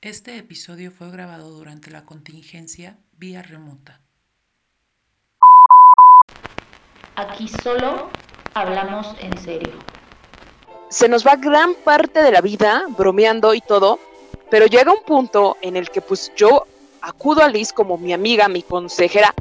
Este episodio fue grabado durante la contingencia vía remota. Aquí solo hablamos en serio. Se nos va gran parte de la vida bromeando y todo, pero llega un punto en el que pues yo acudo a Liz como mi amiga, mi consejera,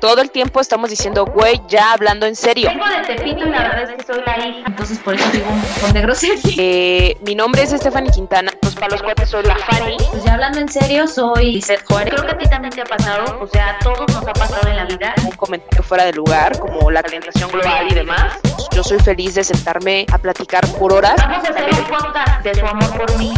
todo el tiempo estamos diciendo, güey, ya hablando en serio. Vengo de Tepito y la verdad es que soy la hija. Entonces por eso digo un montón de grosería. Eh, mi nombre es Stephanie Quintana, pues para los cuates soy la Fanny. Pues ya hablando en serio, soy Lizeth Juárez. Creo que a ti también te ha pasado, o sea, a todos nos ha pasado en la vida. Un comentario fuera de lugar, como la calentación global y demás. Yo soy feliz de sentarme a platicar por horas. Vamos a hacer un podcast de su amor por mí.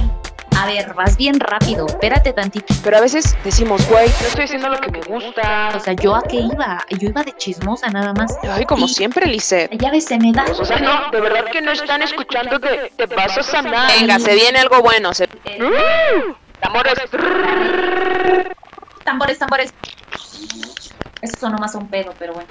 A ver, vas bien rápido, espérate tantito. Pero a veces decimos, güey, no estoy haciendo lo que me gusta. O sea, ¿yo a qué iba? Yo iba de chismosa nada más. Ay, como Y- siempre, Lice. Ya ves, se me da. O sea, no, de verdad que no están escuchando que te vas a sanar. Venga, se viene algo bueno. Se... Amores. Tambores, tambores. Eso sonó más a un pedo, pero bueno.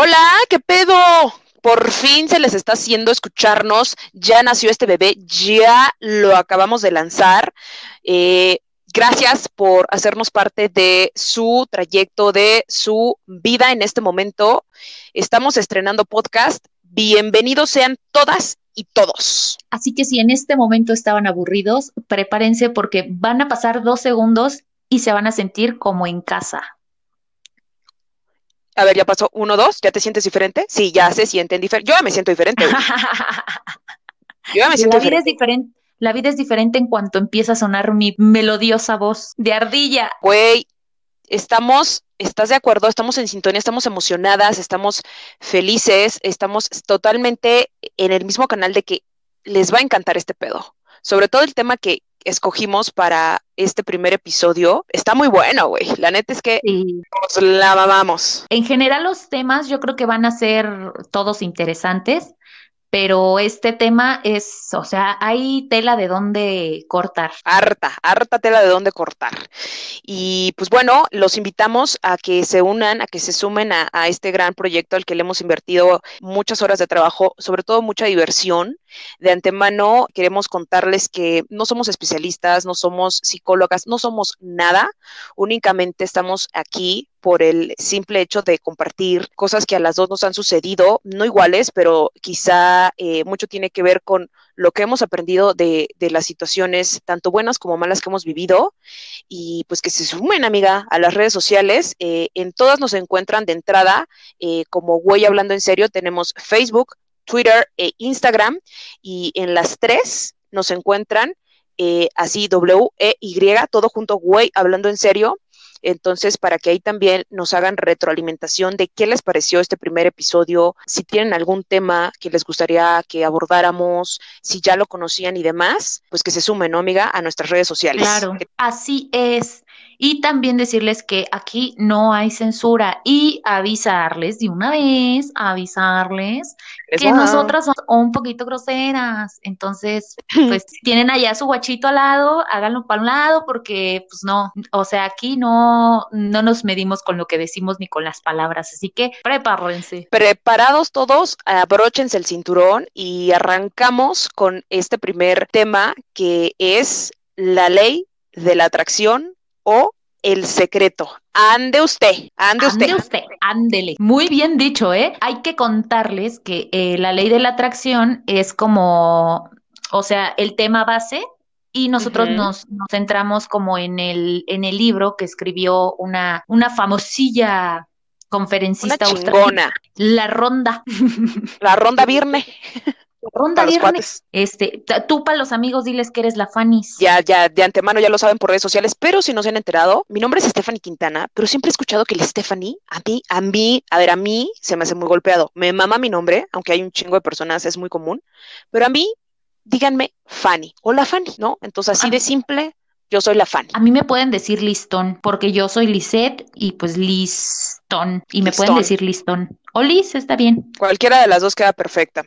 Hola, ¿qué pedo? Por fin se les está haciendo escucharnos. Ya nació este bebé, ya lo acabamos de lanzar. Eh, gracias por hacernos parte de su trayecto, de su vida en este momento. Estamos estrenando podcast. Bienvenidos sean todas y todos. Así que si en este momento estaban aburridos, prepárense porque van a pasar dos segundos y se van a sentir como en casa. A ver, ya pasó uno, dos. ¿Ya te sientes diferente? Sí, ya se sienten diferentes. Yo ya me siento diferente. güey. Yo ya me siento La vida es diferente. diferente. La vida es diferente en cuanto empieza a sonar mi melodiosa voz de ardilla. Güey, estamos, ¿estás de acuerdo? Estamos en sintonía, estamos emocionadas, estamos felices, estamos totalmente en el mismo canal de que les va a encantar este pedo. Sobre todo el tema que escogimos para este primer episodio está muy bueno, güey. La neta es que Sí. nos la mamamos. En general los temas yo creo que van a ser todos interesantes, pero este tema es, o sea, hay tela de dónde cortar. Harta, harta tela de dónde cortar. Y pues bueno, los invitamos a que se unan, a que se sumen a, a este gran proyecto al que le hemos invertido muchas horas de trabajo, sobre todo mucha diversión. De antemano queremos contarles que no somos especialistas, no somos psicólogas, no somos nada, únicamente estamos aquí por el simple hecho de compartir cosas que a las dos nos han sucedido, no iguales, pero quizá eh, mucho tiene que ver con lo que hemos aprendido de, de las situaciones, tanto buenas como malas que hemos vivido, y pues que se sumen, amiga, a las redes sociales. Eh, en todas nos encuentran de entrada eh, como Güey Hablando en Serio, tenemos Facebook, Twitter e Instagram, y en las tres nos encuentran eh, así W-E-Y, todo junto, Güey Hablando en Serio. Entonces, para que ahí también nos hagan retroalimentación de qué les pareció este primer episodio, si tienen algún tema que les gustaría que abordáramos, si ya lo conocían y demás, pues que se sumen, ¿no, amiga? A nuestras redes sociales. Claro, así es. Y también decirles que aquí no hay censura y avisarles de una vez, avisarles Es que nosotras somos un poquito groseras. Entonces, pues tienen allá su guachito al lado, háganlo para un lado porque pues no, o sea, aquí no no nos medimos con lo que decimos ni con las palabras, así que prepárense. Preparados todos, abróchense el cinturón y arrancamos con este primer tema que es la ley de la atracción o el secreto. Ande usted, ande usted. Ande usted, ándele. Muy bien dicho, ¿eh? Hay que contarles que eh, la ley de la atracción es como, o sea, el tema base y nosotros nos, nos centramos como en el, en el libro que escribió una, una famosilla Una conferencista australiana, chingona. La Ronda. La ronda Virne Ronda Viernes. cuates. Este, tú para los amigos diles que eres la Fanis. Ya, ya, de antemano ya lo saben por redes sociales, pero si no se han enterado, mi nombre es Stephanie Quintana, pero siempre he escuchado que el Stephanie, a mí, a mí, a ver, a mí se me hace muy golpeado. Me mama mi nombre, aunque hay un chingo de personas, es muy común, pero a mí, díganme Fanny, hola Fanny, ¿no? Entonces así Ah. de simple, Yo soy la fan. A mí me pueden decir listón, porque yo soy Lisette y pues listón. Y me pueden decir listón. O Liz, está bien. Cualquiera de las dos queda perfecta.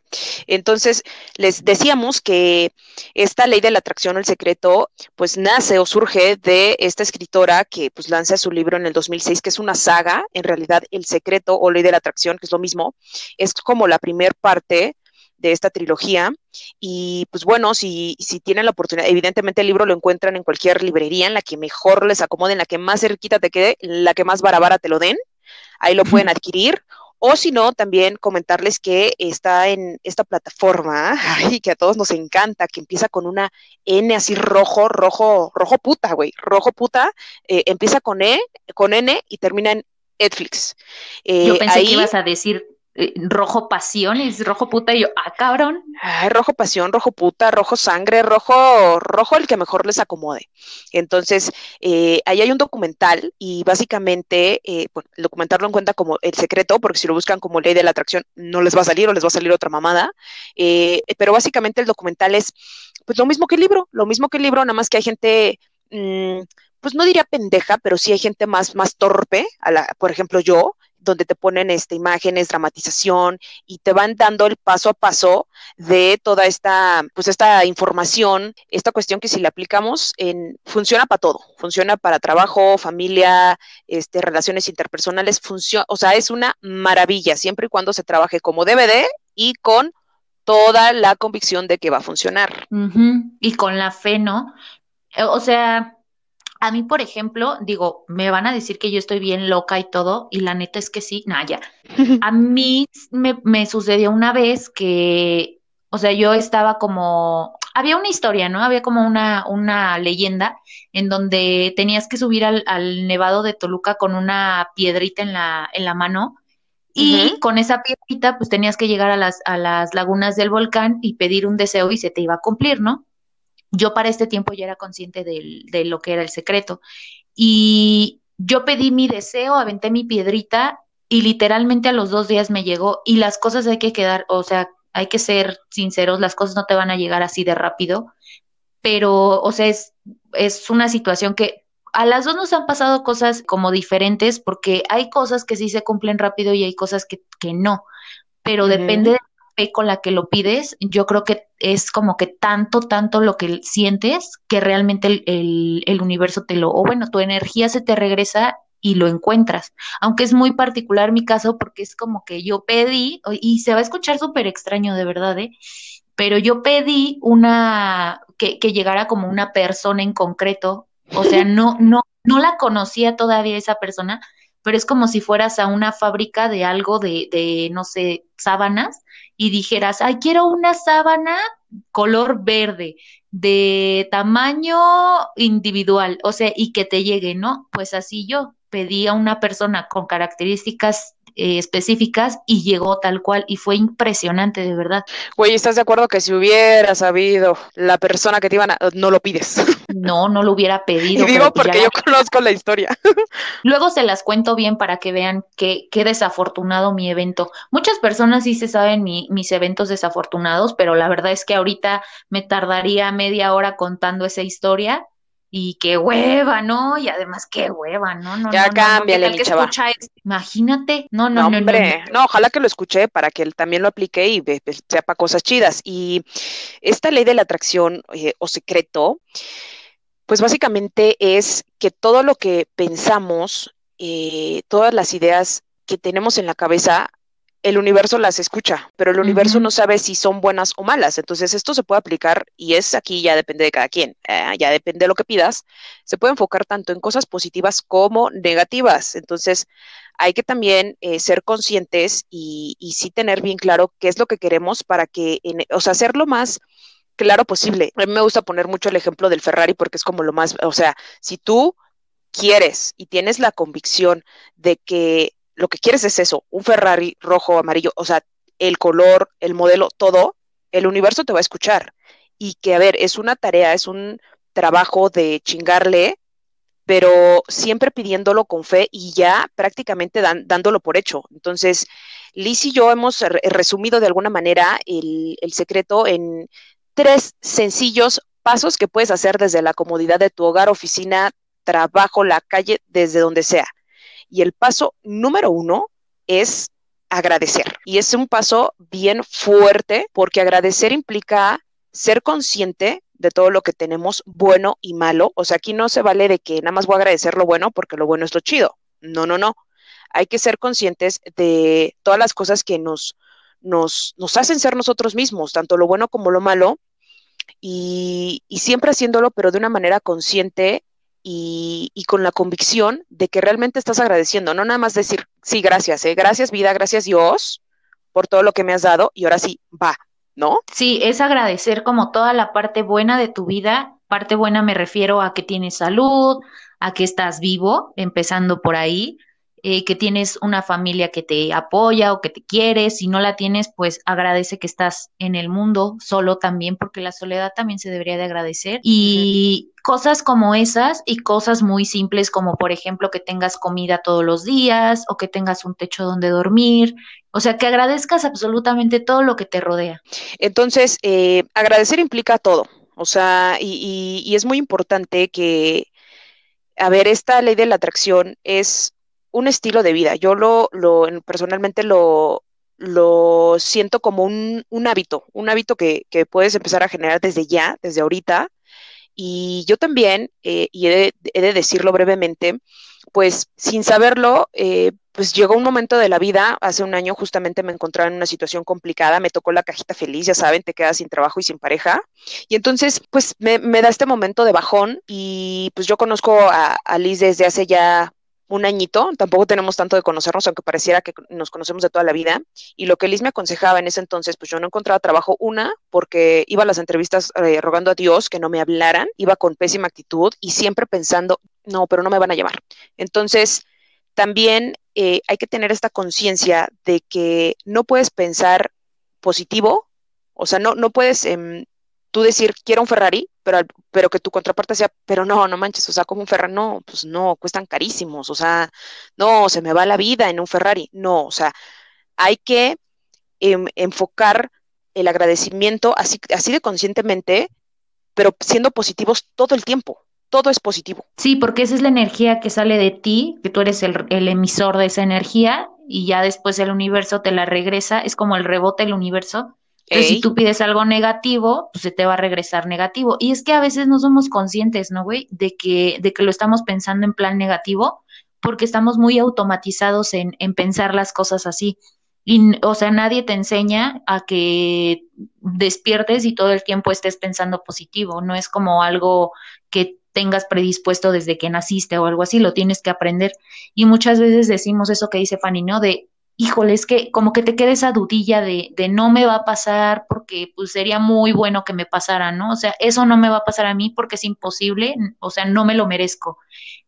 Entonces, les decíamos que esta ley de la atracción al secreto, pues nace o surge de esta escritora que pues lanza su libro en el 2006, que es una saga, en realidad El secreto o ley de la atracción, que es lo mismo, es como la primer parte de esta trilogía. Y pues bueno, si, si tienen la oportunidad, evidentemente el libro lo encuentran en cualquier librería, en la que mejor les acomode, en la que más cerquita te quede, la que más barabara te lo den, ahí lo pueden adquirir. O si no, también comentarles que está en esta plataforma, y que a todos nos encanta, que empieza con una N así rojo, rojo, rojo puta, güey, rojo puta, eh, empieza con E, con N y termina en Netflix. Yo eh, pensé que ibas a decir eh, rojo pasión, es rojo puta, y yo, ah, cabrón. Rojo pasión, rojo puta, rojo sangre, rojo, rojo el que mejor les acomode. Entonces, eh, ahí hay un documental y básicamente, eh, el documental lo encuentra como el secreto, porque si lo buscan como ley de la atracción, no les va a salir o les va a salir otra mamada. pero básicamente el documental es, pues lo mismo que el libro, lo mismo que el libro, nada más que hay gente... Mm, pues no diría pendeja, pero sí hay gente más, más torpe, a la, por ejemplo yo, donde te ponen este, imágenes, dramatización y te van dando el paso a paso de toda esta, pues esta información, esta cuestión que si la aplicamos en, funciona para todo, funciona para trabajo, familia, este, relaciones interpersonales, funciona, o sea, es una maravilla siempre y cuando se trabaje como DVD y con toda la convicción de que va a funcionar. Y con la fe, ¿no? O sea, a mí, por ejemplo, digo, me van a decir que yo estoy bien loca y todo, y la neta es que sí, Naya. A mí me, me sucedió una vez que, o sea, yo estaba como, había una historia, ¿no? Había como una, una leyenda en donde tenías que subir al, al nevado de Toluca con una piedrita en la, en la mano. Y con esa piedrita, pues tenías que llegar a las, a las lagunas del volcán y pedir un deseo y se te iba a cumplir, ¿no? Yo para este tiempo ya era consciente de, lo que era el secreto. Y yo pedí mi deseo, aventé mi piedrita y literalmente a los dos días me llegó y las cosas hay que quedar, o sea, hay que ser sinceros, las cosas no te van a llegar así de rápido, pero, o sea, es, es una situación que a las dos nos han pasado cosas como diferentes porque hay cosas que sí se cumplen rápido y hay cosas que, que no, pero depende de con la que lo pides, yo creo que es como que tanto, tanto lo que sientes que realmente el, universo te lo, o bueno, tu energía se te regresa y lo encuentras. Aunque es muy particular mi caso porque es como que yo pedí, y se va a escuchar súper extraño de verdad, ¿eh? Pero yo pedí una, que, que llegara como una persona en concreto, o sea, no, no, no la conocía todavía esa persona, pero es como si fueras a una fábrica de algo de, de no sé, sábanas y dijeras, ay, quiero una sábana color verde, de tamaño individual, o sea, y que te llegue, ¿no? Pues así yo pedí a una persona con características eh, específicas y llegó tal cual y fue impresionante de verdad. Güey, ¿estás de acuerdo que si hubiera sabido la persona que te iban a... no lo pides? No, no lo hubiera pedido. Y digo pues porque yo conozco la historia. Luego se las cuento bien para que vean qué, qué desafortunado mi evento. Muchas personas sí se saben mis eventos desafortunados, pero la verdad es que ahorita me tardaría media hora contando esa historia y qué hueva, ¿no? Y además qué hueva, ¿no? no ya no, cámbiale, no, Imagínate, no, no, no, hombre, no, ojalá que lo escuche para que él también lo aplique y sepa cosas chidas. Y esta ley de la atracción eh, o secreto, pues básicamente es que todo lo que pensamos, eh, todas las ideas que tenemos en la cabeza, el universo las escucha, pero el universo no sabe si son buenas o malas. Entonces, esto se puede aplicar y es aquí ya depende de cada quien, eh, ya depende de lo que pidas. Se puede enfocar tanto en cosas positivas como negativas. Entonces, hay que también eh, ser conscientes y, y, sí tener bien claro qué es lo que queremos para que, o sea, hacer lo más claro posible. A mí me gusta poner mucho el ejemplo del Ferrari porque es como lo más, o sea, si tú quieres y tienes la convicción de que lo que quieres es eso, un Ferrari rojo, amarillo, o sea, el color, el modelo, todo, el universo te va a escuchar. Y que, a ver, es una tarea, es un trabajo de chingarle, pero siempre pidiéndolo con fe y ya prácticamente dándolo por hecho. Entonces, Liz y yo hemos resumido de alguna manera el, el secreto en tres sencillos pasos que puedes hacer desde la comodidad de tu hogar, oficina, trabajo, la calle, desde donde sea. Y el paso número uno es agradecer. Y es un paso bien fuerte porque agradecer implica ser consciente de todo lo que tenemos bueno y malo. O sea, aquí no se vale de que nada más voy a agradecer lo bueno porque lo bueno es lo chido. No, no, no. Hay que ser conscientes de todas las cosas que nos, nos, nos hacen ser nosotros mismos, tanto lo bueno como lo malo, y, y siempre haciéndolo, pero de una manera consciente y, y, con la convicción de que realmente estás agradeciendo, no nada más decir, sí, gracias, ¿eh? gracias vida, gracias Dios por todo lo que me has dado y ahora sí, va, ¿no? Sí, es agradecer como toda la parte buena de tu vida. Parte buena me refiero a que tienes salud, a que estás vivo, empezando por ahí, eh, que tienes una familia que te apoya o que te quiere. Si no la tienes, pues agradece que estás en el mundo solo también, porque la soledad también se debería de agradecer. Y cosas como esas y cosas muy simples como por ejemplo que tengas comida todos los días o que tengas un techo donde dormir. O sea, que agradezcas absolutamente todo lo que te rodea. Entonces, eh, agradecer implica todo. O sea, y, y, y es muy importante que, a ver, esta ley de la atracción es un estilo de vida. Yo lo, lo personalmente lo, lo siento como un, un hábito, un hábito que, que, puedes empezar a generar desde ya, desde ahorita. Y yo también, eh, y he de, decirlo brevemente, pues sin saberlo, eh, pues llegó un momento de la vida, hace un año justamente me encontraba en una situación complicada, me tocó la cajita feliz, ya saben, te quedas sin trabajo y sin pareja. Y entonces, pues me, me da este momento de bajón y pues yo conozco a, a Liz desde hace ya un añito, tampoco tenemos tanto de conocernos, aunque pareciera que nos conocemos de toda la vida. Y lo que Liz me aconsejaba en ese entonces, pues yo no encontraba trabajo, una, porque iba a las entrevistas eh, rogando a Dios que no me hablaran, iba con pésima actitud y siempre pensando, no, pero no me van a llamar. Entonces, también eh, hay que tener esta conciencia de que no puedes pensar positivo, o sea, no, no puedes eh, tú decir, quiero un Ferrari, pero, pero que tu contraparte sea, pero no, no manches, o sea, como un Ferrari, no, pues no, cuestan carísimos, o sea, no, se me va la vida en un Ferrari, no, o sea, hay que eh, enfocar el agradecimiento así, así de conscientemente, pero siendo positivos todo el tiempo. Todo es positivo. Sí, porque esa es la energía que sale de ti, que tú eres el, el emisor de esa energía y ya después el universo te la regresa, es como el rebote del universo entonces, si tú pides algo negativo, pues se te va a regresar negativo. Y es que a veces no somos conscientes, ¿no, güey? De que, de que lo estamos pensando en plan negativo, porque estamos muy automatizados en, en pensar las cosas así. Y, o sea, nadie te enseña a que despiertes y todo el tiempo estés pensando positivo. No es como algo que tengas predispuesto desde que naciste o algo así, lo tienes que aprender. Y muchas veces decimos eso que dice Fanny, ¿no? De híjole, es que como que te queda esa dudilla de, de, no me va a pasar porque pues sería muy bueno que me pasara, ¿no? O sea, eso no me va a pasar a mí porque es imposible, o sea, no me lo merezco.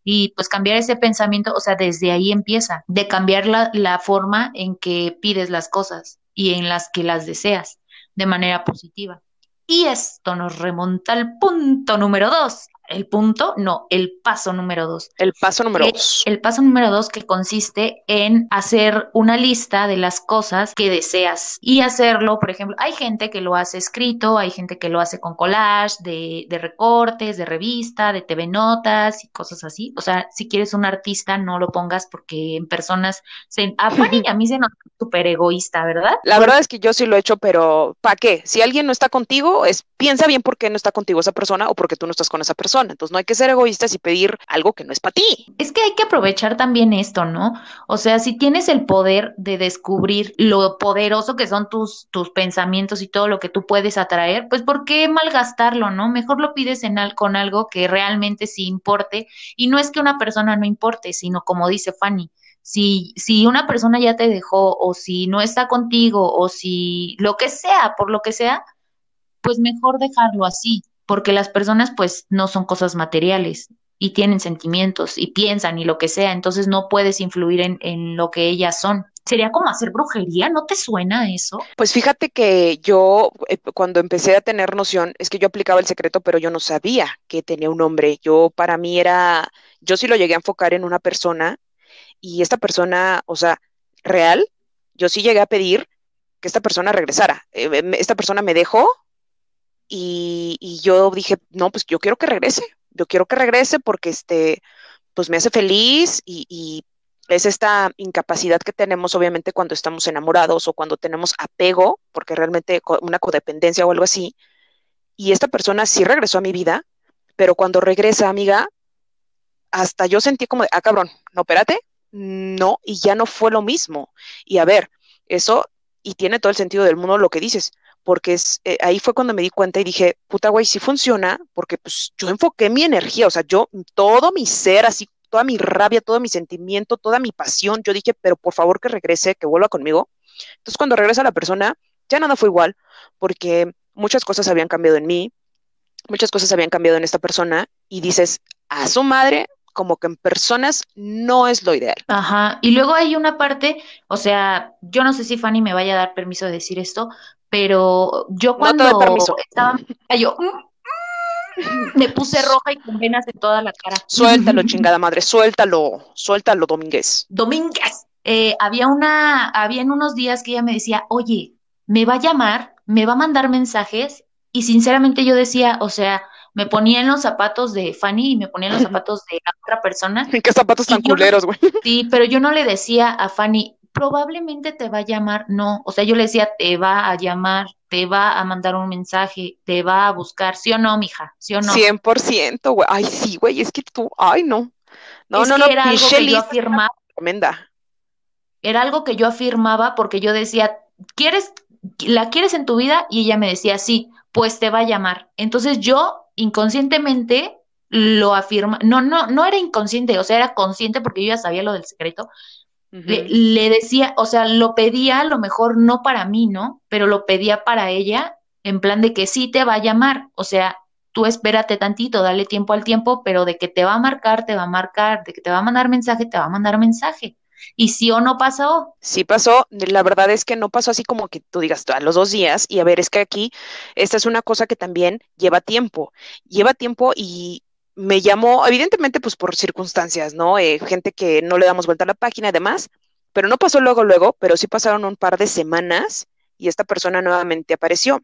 Y pues cambiar ese pensamiento, o sea, desde ahí empieza, de cambiar la, la forma en que pides las cosas y en las que las deseas de manera positiva. Y esto nos remonta al punto número dos, el punto, no, el paso número dos. El paso número dos. El, paso número dos que consiste en hacer una lista de las cosas que deseas y hacerlo, por ejemplo, hay gente que lo hace escrito, hay gente que lo hace con collage de, de recortes, de revista, de TV Notas y cosas así. O sea, si quieres un artista, no lo pongas porque en personas se... A Fanny a mí se nos súper egoísta, ¿verdad? La verdad es que yo sí lo he hecho, pero ¿para qué? Si alguien no está contigo, es piensa bien por qué no está contigo esa persona o porque tú no estás con esa persona. Entonces no hay que ser egoístas y pedir algo que no es para ti. Es que hay que aprovechar también esto, ¿no? O sea, si tienes el poder de descubrir lo poderoso que son tus, tus pensamientos y todo lo que tú puedes atraer, pues ¿por qué malgastarlo, no? Mejor lo pides en con algo que realmente sí importe. Y no es que una persona no importe, sino como dice Fanny, si, si una persona ya te dejó o si no está contigo o si lo que sea, por lo que sea, pues mejor dejarlo así, porque las personas pues no son cosas materiales y tienen sentimientos y piensan y lo que sea, entonces no puedes influir en, en lo que ellas son. Sería como hacer brujería, ¿no te suena eso? Pues fíjate que yo eh, cuando empecé a tener noción, es que yo aplicaba el secreto, pero yo no sabía que tenía un nombre. Yo para mí era, yo sí lo llegué a enfocar en una persona y esta persona, o sea, real, yo sí llegué a pedir que esta persona regresara. Eh, esta persona me dejó y, yo dije, no, pues yo quiero que regrese, yo quiero que regrese porque este, pues me hace feliz y, es esta incapacidad que tenemos obviamente cuando estamos enamorados o cuando tenemos apego, porque realmente una codependencia o algo así. Y esta persona sí regresó a mi vida, pero cuando regresa, amiga, hasta yo sentí como, ah, cabrón, no, espérate, no, y ya no fue lo mismo. Y a ver, eso, y tiene todo el sentido del mundo lo que dices, porque es, eh, ahí fue cuando me di cuenta y dije, puta güey, sí funciona, porque pues yo enfoqué mi energía, o sea, yo, todo mi ser, así, toda mi rabia, todo mi sentimiento, toda mi pasión, yo dije, pero por favor que regrese, que vuelva conmigo. Entonces cuando regresa la persona, ya nada fue igual, porque muchas cosas habían cambiado en mí, muchas cosas habían cambiado en esta persona, y dices, a su madre, como que en personas no es lo ideal. Ajá, y luego hay una parte, o sea, yo no sé si Fanny me vaya a dar permiso de decir esto, pero yo cuando estaba, yo mm, mm", me puse roja y con venas en toda la cara. Suéltalo, chingada madre, suéltalo, suéltalo, Domínguez. Domínguez. Eh, había una, había en unos días que ella me decía, oye, me va a llamar, me va a mandar mensajes, y sinceramente yo decía, o sea, me ponía en los zapatos de Fanny y me ponía en los zapatos de la otra persona. ¿En qué zapatos tan culeros, güey? sí, pero yo no le decía a Fanny, probablemente te va a llamar, no, o sea, yo le decía, te va a llamar, te va a mandar un mensaje, te va a buscar, ¿sí o no, mija? ¿Sí o no? 100%, güey. Ay, sí, güey, es que tú, ay, no. No, no, no, era algo que yo afirmaba. Tremenda. Era algo que yo afirmaba porque yo decía, ¿quieres, la quieres en tu vida? Y ella me decía, sí, pues te va a llamar. Entonces yo inconscientemente lo afirma, no, no, no era inconsciente, o sea, era consciente porque yo ya sabía lo del secreto. Le, decía, o sea, lo pedía a lo mejor no para mí, ¿no? Pero lo pedía para ella en plan de que sí te va a llamar, o sea, tú espérate tantito, dale tiempo al tiempo, pero de que te va a marcar, te va a marcar, de que te va a mandar mensaje, te va a mandar mensaje. ¿Y sí o no pasó? Sí pasó. La verdad es que no pasó así como que tú digas a los dos días. Y a ver, es que aquí esta es una cosa que también lleva tiempo. Lleva tiempo y me llamó, evidentemente, pues por circunstancias, ¿no? Eh, gente que no le damos vuelta a la página y demás. Pero no pasó luego, luego, pero sí pasaron un par de semanas y esta persona nuevamente apareció.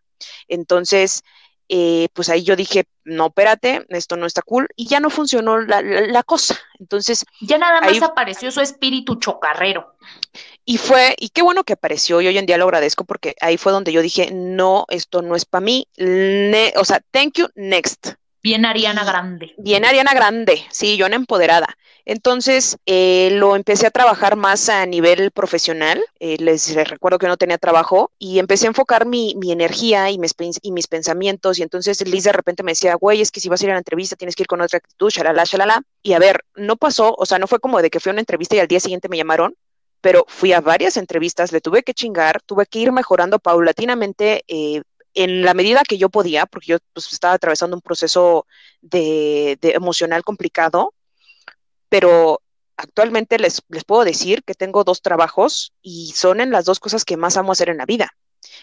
Entonces, eh, pues ahí yo dije, no, espérate, esto no está cool, y ya no funcionó la, cosa. Entonces. Ya nada más apareció su espíritu chocarrero. Y fue, y qué bueno que apareció, y hoy en día lo agradezco porque ahí fue donde yo dije, no, esto no es para mí, o sea, thank you, next. Bien Ariana Grande. Bien Ariana Grande, sí, yo en empoderada. Entonces eh, lo empecé a trabajar más a nivel profesional. Eh, les, recuerdo que no tenía trabajo y empecé a enfocar mi, energía y mis, y mis, pensamientos. Y entonces Liz de repente me decía, güey, es que si vas a ir a la entrevista tienes que ir con otra actitud, shalala, shalala. Y a ver, no pasó, o sea, no fue como de que fui a una entrevista y al día siguiente me llamaron, pero fui a varias entrevistas, le tuve que chingar, tuve que ir mejorando paulatinamente eh, en la medida que yo podía, porque yo pues, estaba atravesando un proceso de, emocional complicado, pero actualmente les, puedo decir que tengo dos trabajos y son en las dos cosas que más amo hacer en la vida.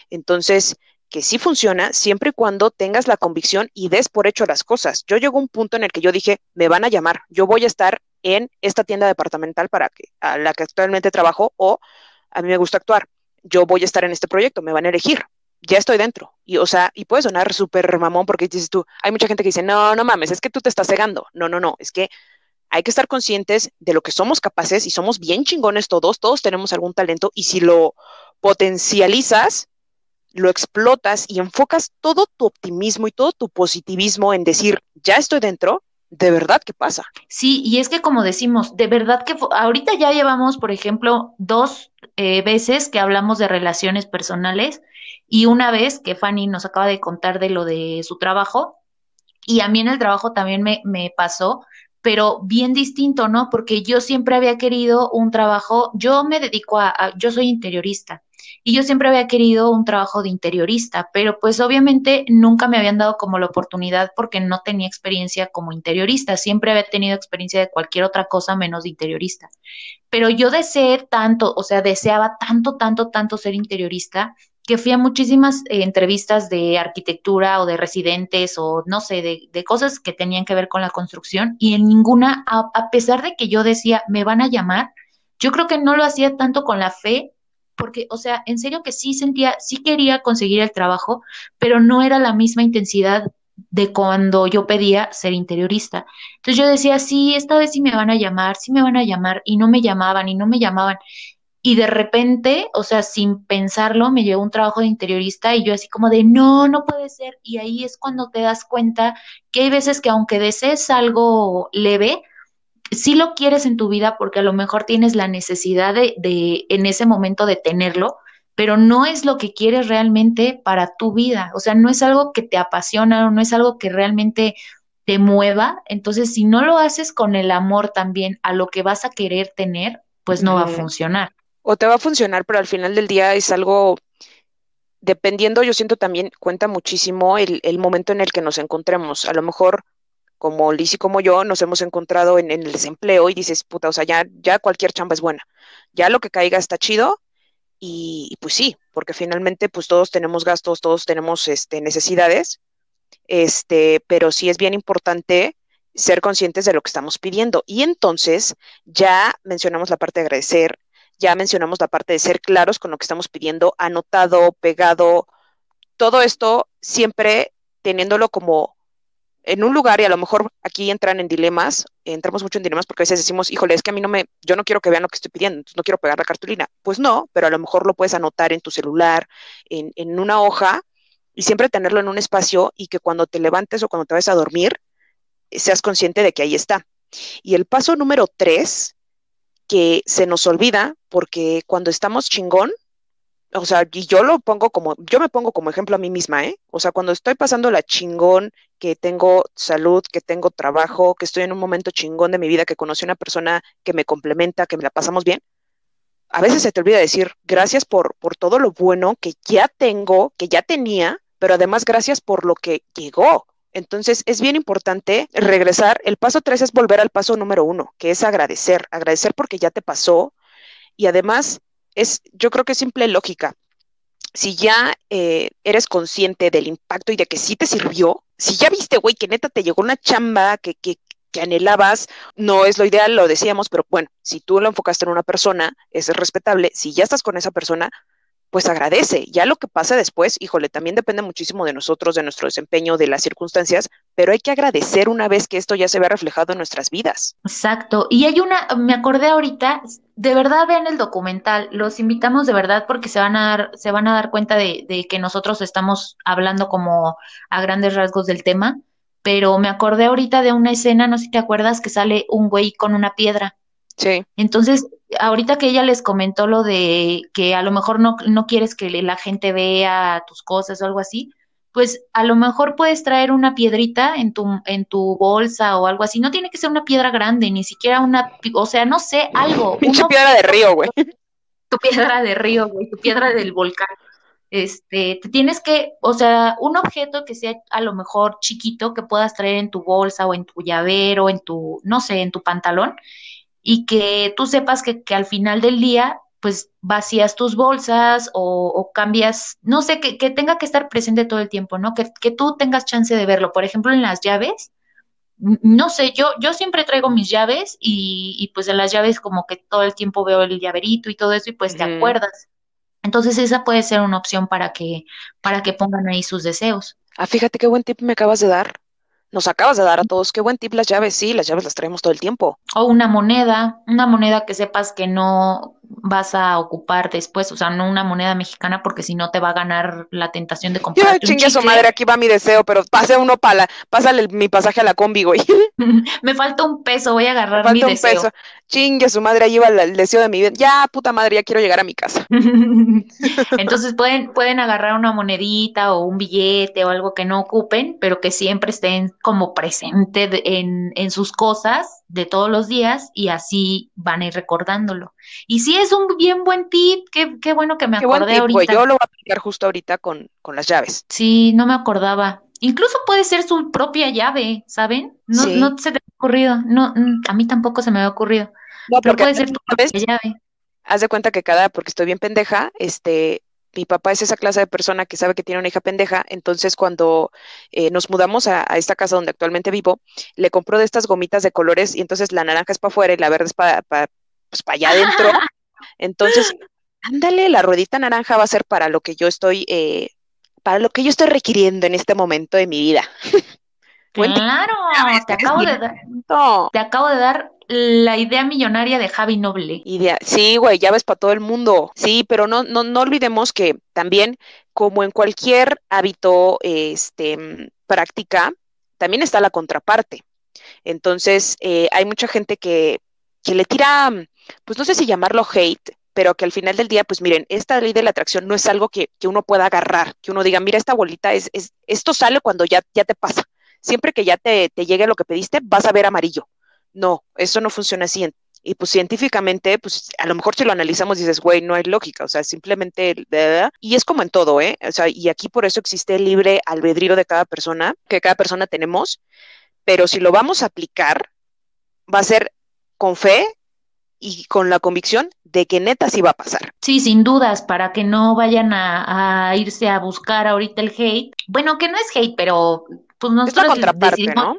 Entonces, que sí funciona siempre y cuando tengas la convicción y des por hecho las cosas. Yo llegó un punto en el que yo dije, me van a llamar, yo voy a estar en esta tienda departamental para que, a la que actualmente trabajo o a mí me gusta actuar. Yo voy a estar en este proyecto, me van a elegir ya estoy dentro. Y, o sea, y puede sonar súper mamón porque dices tú, hay mucha gente que dice, no, no mames, es que tú te estás cegando. No, no, no, es que hay que estar conscientes de lo que somos capaces y somos bien chingones todos, todos tenemos algún talento y si lo potencializas, lo explotas y enfocas todo tu optimismo y todo tu positivismo en decir, ya estoy dentro, de verdad que pasa. Sí, y es que como decimos, de verdad que ahorita ya llevamos, por ejemplo, dos eh, veces que hablamos de relaciones personales y una vez que Fanny nos acaba de contar de lo de su trabajo, y a mí en el trabajo también me, me pasó, pero bien distinto, ¿no? Porque yo siempre había querido un trabajo, yo me dedico a, yo soy interiorista y yo siempre había querido un trabajo de interiorista, pero pues obviamente nunca me habían dado como la oportunidad porque no tenía experiencia como interiorista, siempre había tenido experiencia de cualquier otra cosa menos de interiorista. Pero yo deseé tanto, o sea, deseaba tanto, tanto, tanto ser interiorista que fui a muchísimas eh, entrevistas de arquitectura o de residentes o no sé, de, cosas que tenían que ver con la construcción y en ninguna, a, pesar de que yo decía, me van a llamar, yo creo que no lo hacía tanto con la fe porque, o sea, en serio que sí sentía, sí quería conseguir el trabajo, pero no era la misma intensidad de cuando yo pedía ser interiorista. Entonces yo decía, sí, esta vez sí me van a llamar, sí me van a llamar, y no me llamaban, y no me llamaban. Y de repente, o sea, sin pensarlo, me llegó un trabajo de interiorista y yo así como de, no, no puede ser. Y ahí es cuando te das cuenta que hay veces que aunque desees algo leve, sí lo quieres en tu vida porque a lo mejor tienes la necesidad de, de en ese momento de tenerlo, pero no es lo que quieres realmente para tu vida. O sea, no es algo que te apasiona o no es algo que realmente te mueva. Entonces, si no lo haces con el amor también a lo que vas a querer tener, pues no va a funcionar. O te va a funcionar, pero al final del día es algo, dependiendo, yo siento también cuenta muchísimo el, momento en el que nos encontremos. A lo mejor como Liz y como yo, nos hemos encontrado en, el desempleo y dices, puta, o sea, ya, ya cualquier chamba es buena. Ya lo que caiga está chido, y, pues sí, porque finalmente pues todos tenemos gastos, todos tenemos este, necesidades, este, pero sí es bien importante ser conscientes de lo que estamos pidiendo. Y entonces ya mencionamos la parte de agradecer, ya mencionamos la parte de ser claros con lo que estamos pidiendo, anotado, pegado, todo esto siempre teniéndolo como en un lugar y a lo mejor aquí entran en dilemas, entramos mucho en dilemas porque a veces decimos, híjole, es que a mí no me, yo no quiero que vean lo que estoy pidiendo, no quiero pegar la cartulina. Pues no, pero a lo mejor lo puedes anotar en tu celular, en, en una hoja y siempre tenerlo en un espacio y que cuando te levantes o cuando te vayas a dormir, seas consciente de que ahí está. Y el paso número tres, que se nos olvida porque cuando estamos chingón, o sea, y yo lo pongo como, yo me pongo como ejemplo a mí misma, ¿eh? O sea, cuando estoy pasando la chingón, que tengo salud, que tengo trabajo, que estoy en un momento chingón de mi vida, que conocí a una persona que me complementa, que me la pasamos bien, a veces se te olvida decir gracias por, por todo lo bueno que ya tengo, que ya tenía, pero además gracias por lo que llegó. Entonces es bien importante regresar. El paso tres es volver al paso número uno, que es agradecer, agradecer porque ya te pasó y además es, yo creo que es simple lógica. Si ya eh, eres consciente del impacto y de que sí te sirvió, si ya viste, güey, que neta te llegó una chamba que, que, que anhelabas, no es lo ideal, lo decíamos, pero bueno, si tú lo enfocaste en una persona, es respetable. Si ya estás con esa persona, pues agradece. Ya lo que pasa después, híjole, también depende muchísimo de nosotros, de nuestro desempeño, de las circunstancias, pero hay que agradecer una vez que esto ya se vea reflejado en nuestras vidas. Exacto. Y hay una, me acordé ahorita, de verdad vean el documental, los invitamos de verdad porque se van a dar, se van a dar cuenta de, de que nosotros estamos hablando como a grandes rasgos del tema, pero me acordé ahorita de una escena, no sé si te acuerdas, que sale un güey con una piedra. Sí. Entonces, ahorita que ella les comentó lo de que a lo mejor no, no quieres que la gente vea tus cosas o algo así, pues a lo mejor puedes traer una piedrita en tu, en tu bolsa o algo así. No tiene que ser una piedra grande, ni siquiera una, o sea, no sé, algo. Pinche piedra de río, güey. Tu piedra de río, güey, tu piedra del volcán. Este, te tienes que, o sea, un objeto que sea a lo mejor chiquito que puedas traer en tu bolsa o en tu llavero, en tu, no sé, en tu pantalón y que tú sepas que, que al final del día pues vacías tus bolsas o, o cambias, no sé, que, que, tenga que estar presente todo el tiempo, ¿no? Que, que, tú tengas chance de verlo. Por ejemplo, en las llaves, no sé, yo, yo siempre traigo mis llaves y, y pues en las llaves como que todo el tiempo veo el llaverito y todo eso y pues mm. te acuerdas. Entonces esa puede ser una opción para que, para que pongan ahí sus deseos. Ah, fíjate qué buen tip me acabas de dar. Nos acabas de dar a todos, qué buen tip las llaves, sí, las llaves las traemos todo el tiempo. O una moneda, una moneda que sepas que no vas a ocupar después, o sea, no una moneda mexicana porque si no te va a ganar la tentación de comprar. Yo chingue su madre, aquí va mi deseo, pero pase uno para, pásale mi pasaje a la combi, güey. Me falta un peso, voy a agarrar Me falta mi deseo. Un peso. Chingue su madre, ahí va el, el, deseo de mi vida. Ya, puta madre, ya quiero llegar a mi casa. Entonces pueden, pueden agarrar una monedita o un billete o algo que no ocupen, pero que siempre estén como presente en, en sus cosas de todos los días y así van a ir recordándolo. Y sí es un bien buen tip, qué, qué bueno que me qué acordé buen tip, ahorita. Wey. Yo lo voy a aplicar justo ahorita con, con las llaves. Sí, no me acordaba. Incluso puede ser su propia llave, ¿saben? No, sí. no se te ha ocurrido. No, a mí tampoco se me ha ocurrido. No, pero puede ser tu propia llave. Haz de cuenta que cada, porque estoy bien pendeja, este, mi papá es esa clase de persona que sabe que tiene una hija pendeja, entonces cuando eh, nos mudamos a, a, esta casa donde actualmente vivo, le compró de estas gomitas de colores y entonces la naranja es para afuera y la verde es para pa, pues allá adentro. Entonces, ándale, la ruedita naranja va a ser para lo que yo estoy, eh, para lo que yo estoy requiriendo en este momento de mi vida. claro, te acabo, de dar, te acabo de dar la idea millonaria de Javi Noble. Idea, sí, güey, ya ves para todo el mundo. Sí, pero no, no, no olvidemos que también, como en cualquier hábito, este, práctica, también está la contraparte. Entonces, eh, hay mucha gente que, que le tira, pues no sé si llamarlo hate, pero que al final del día, pues miren, esta ley de la atracción no es algo que, que uno pueda agarrar, que uno diga, mira, esta bolita es, es, esto sale cuando ya, ya te pasa. Siempre que ya te, te llegue lo que pediste, vas a ver amarillo. No, eso no funciona así. Y pues científicamente, pues a lo mejor si lo analizamos dices, güey, no hay lógica, o sea, simplemente, y es como en todo, ¿eh? O sea, y aquí por eso existe el libre albedrío de cada persona, que cada persona tenemos, pero si lo vamos a aplicar, va a ser con fe y con la convicción de que neta sí va a pasar. Sí, sin dudas, para que no vayan a, irse a buscar ahorita el hate. Bueno, que no es hate, pero pues no es la contraparte, ¿no?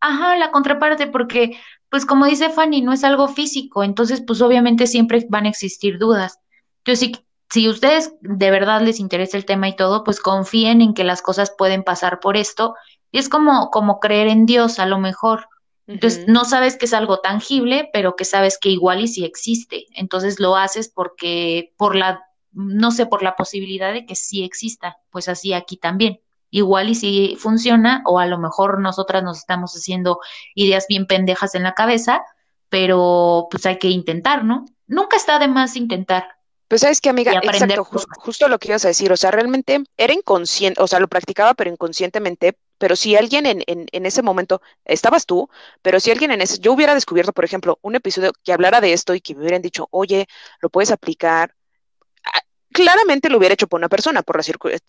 Ajá, la contraparte, porque pues como dice Fanny, no es algo físico, entonces pues obviamente siempre van a existir dudas. Entonces, si, si ustedes de verdad les interesa el tema y todo, pues confíen en que las cosas pueden pasar por esto. Y es como, como creer en Dios, a lo mejor. Entonces, no sabes que es algo tangible, pero que sabes que igual y sí existe. Entonces lo haces porque, por la, no sé, por la posibilidad de que sí exista. Pues así aquí también igual y si funciona, o a lo mejor nosotras nos estamos haciendo ideas bien pendejas en la cabeza, pero pues hay que intentar, ¿no? Nunca está de más intentar. Pues sabes que, amiga, exacto, justo lo que ibas a decir, o sea, realmente era inconsciente, o sea, lo practicaba, pero inconscientemente, pero si alguien en, en, en, ese momento, estabas tú, pero si alguien en ese, yo hubiera descubierto, por ejemplo, un episodio que hablara de esto y que me hubieran dicho, oye, lo puedes aplicar, claramente lo hubiera hecho por una persona, por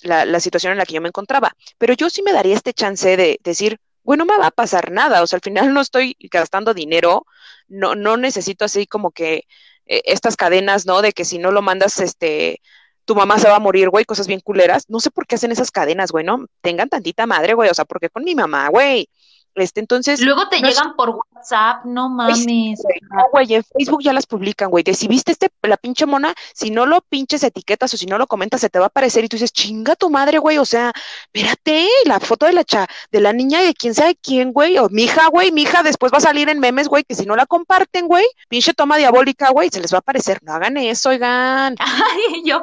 la, la, situación en la que yo me encontraba, pero yo sí me daría este chance de decir, bueno, no me va a pasar nada, o sea, al final no estoy gastando dinero, no, no necesito así como que eh, estas cadenas, ¿no? De que si no lo mandas, este, tu mamá se va a morir, güey, cosas bien culeras. No sé por qué hacen esas cadenas, güey, ¿no? Tengan tantita madre, güey, o sea, porque con mi mamá, güey. Este, entonces. Luego te llegan por WhatsApp, no mames. no, güey, en Facebook ya las publican, güey. De si viste este, la pinche mona, si no lo pinches etiquetas o si no lo comentas, se te va a aparecer y tú dices, chinga tu madre, güey. O sea, espérate, la foto de la cha, de la niña de quién sabe quién, güey. O mi hija, güey, mi hija después va a salir en memes, güey, que si no la comparten, güey, pinche toma diabólica, güey, se les va a aparecer. No hagan eso, oigan. Ay, yo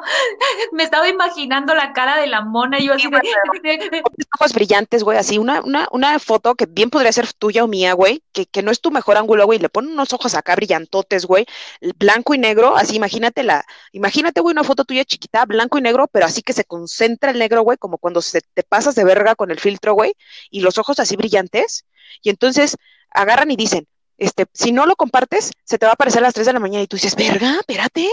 me estaba imaginando la cara de la mona y yo así de... ojos brillantes, güey, así, una, una, una foto que bien podría ser tuya o mía, güey, que, que no es tu mejor ángulo, güey, le ponen unos ojos acá brillantotes, güey, blanco y negro, así imagínate la, imagínate, güey, una foto tuya chiquita, blanco y negro, pero así que se concentra el negro, güey, como cuando se te pasas de verga con el filtro, güey, y los ojos así brillantes, y entonces agarran y dicen, este, si no lo compartes, se te va a aparecer a las 3 de la mañana y tú dices, verga, espérate.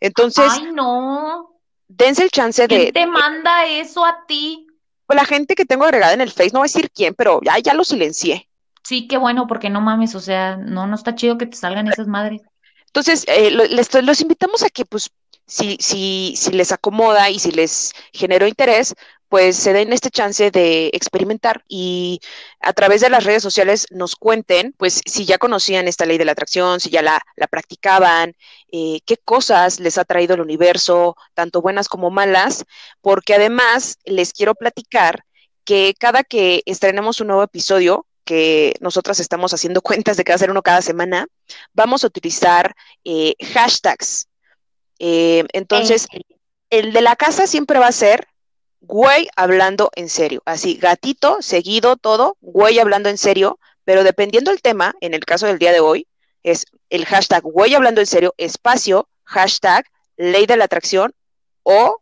Entonces, ay, no. Dense el chance de. ¿Quién te manda eso a ti? Pues la gente que tengo agregada en el Face, no voy a decir quién, pero ya, ya lo silencié. Sí, qué bueno, porque no mames, o sea, no, no está chido que te salgan esas madres. Entonces, eh, les, los invitamos a que, pues, si, si, si les acomoda y si les generó interés, pues se den este chance de experimentar y a través de las redes sociales nos cuenten, pues si ya conocían esta ley de la atracción, si ya la, la practicaban, eh, qué cosas les ha traído el universo, tanto buenas como malas, porque además les quiero platicar que cada que estrenemos un nuevo episodio, que nosotras estamos haciendo cuentas de que va a ser uno cada semana, vamos a utilizar eh, hashtags. Eh, entonces, el de la casa siempre va a ser güey hablando en serio. Así, gatito, seguido, todo, güey hablando en serio, pero dependiendo del tema, en el caso del día de hoy, es el hashtag güey hablando en serio, espacio, hashtag ley de la atracción o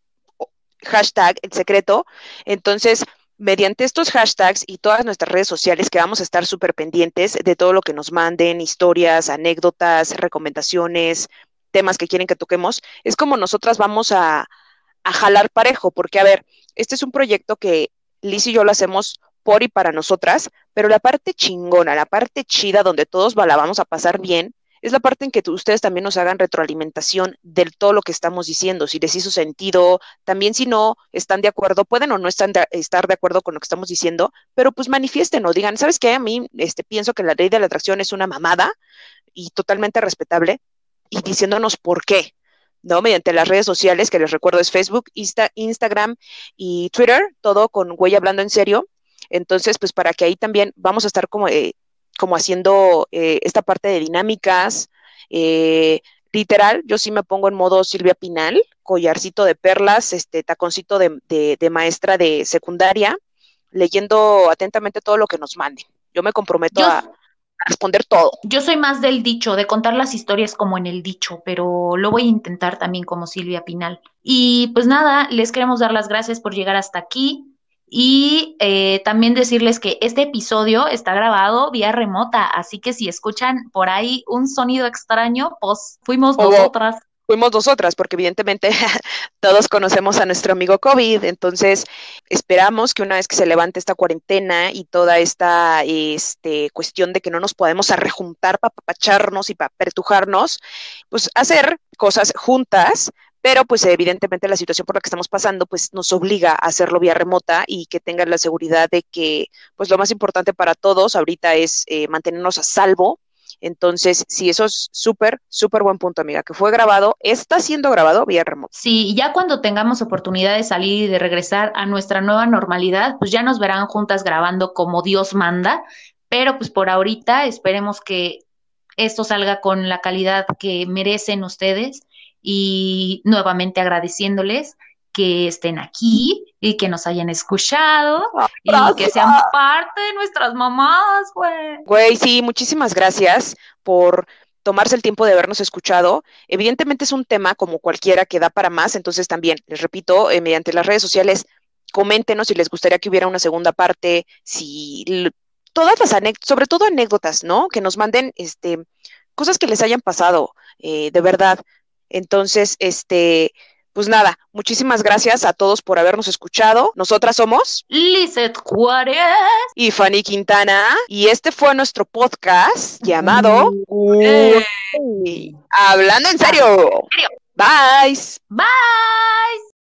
hashtag el secreto. Entonces, mediante estos hashtags y todas nuestras redes sociales que vamos a estar súper pendientes de todo lo que nos manden, historias, anécdotas, recomendaciones, temas que quieren que toquemos, es como nosotras vamos a, a jalar parejo, porque a ver, este es un proyecto que Liz y yo lo hacemos por y para nosotras, pero la parte chingona, la parte chida donde todos la vamos a pasar bien, es la parte en que ustedes también nos hagan retroalimentación de todo lo que estamos diciendo, si les hizo sentido, también si no están de acuerdo, pueden o no están estar de acuerdo con lo que estamos diciendo, pero pues manifiesten o digan, ¿sabes qué? A mí este, pienso que la ley de la atracción es una mamada y totalmente respetable y diciéndonos por qué. ¿no? Mediante las redes sociales, que les recuerdo es Facebook, Insta, Instagram y Twitter, todo con Huella Hablando en Serio. Entonces, pues para que ahí también vamos a estar como, eh, como haciendo eh, esta parte de dinámicas. Eh, literal, yo sí me pongo en modo Silvia Pinal, collarcito de perlas, este taconcito de, de maestra de secundaria, leyendo atentamente todo lo que nos manden. Yo me comprometo a, responder todo. Yo soy más del dicho, de contar las historias como en el dicho, pero lo voy a intentar también como Silvia Pinal. Y pues nada, les queremos dar las gracias por llegar hasta aquí. Y eh, también decirles que este episodio está grabado vía remota, así que si escuchan por ahí un sonido extraño, pues fuimos nosotras. fuimos nosotras, porque evidentemente todos conocemos a nuestro amigo COVID, entonces esperamos que una vez que se levante esta cuarentena y toda esta este, cuestión de que no nos podemos arrejuntar para papacharnos y para pertujarnos, pues hacer cosas juntas, pero pues evidentemente la situación por la que estamos pasando pues nos obliga a hacerlo vía remota y que tengan la seguridad de que pues lo más importante para todos ahorita es eh, mantenernos a salvo entonces, sí, eso es súper, súper buen punto, amiga, que fue grabado, está siendo grabado vía remoto. Sí, ya cuando tengamos oportunidad de salir y de regresar a nuestra nueva normalidad, pues ya nos verán juntas grabando como Dios manda, pero pues por ahorita esperemos que esto salga con la calidad que merecen ustedes y nuevamente agradeciéndoles que estén aquí y que nos hayan escuchado y que sean parte de nuestras mamás, güey. Güey, sí, muchísimas gracias por tomarse el tiempo de habernos escuchado. Evidentemente es un tema como cualquiera que da para más, entonces también, les repito, eh, mediante las redes sociales, coméntenos si les gustaría que hubiera una segunda parte, si todas las anécdotas, sobre todo anécdotas, ¿no? Que nos manden este cosas que les hayan pasado, eh, de verdad. Entonces, este, pues nada, muchísimas gracias a todos por habernos escuchado. Nosotras somos Lizeth Juárez y Fanny Quintana. Y este fue nuestro podcast llamado Hablando en serio. Bye. Bye.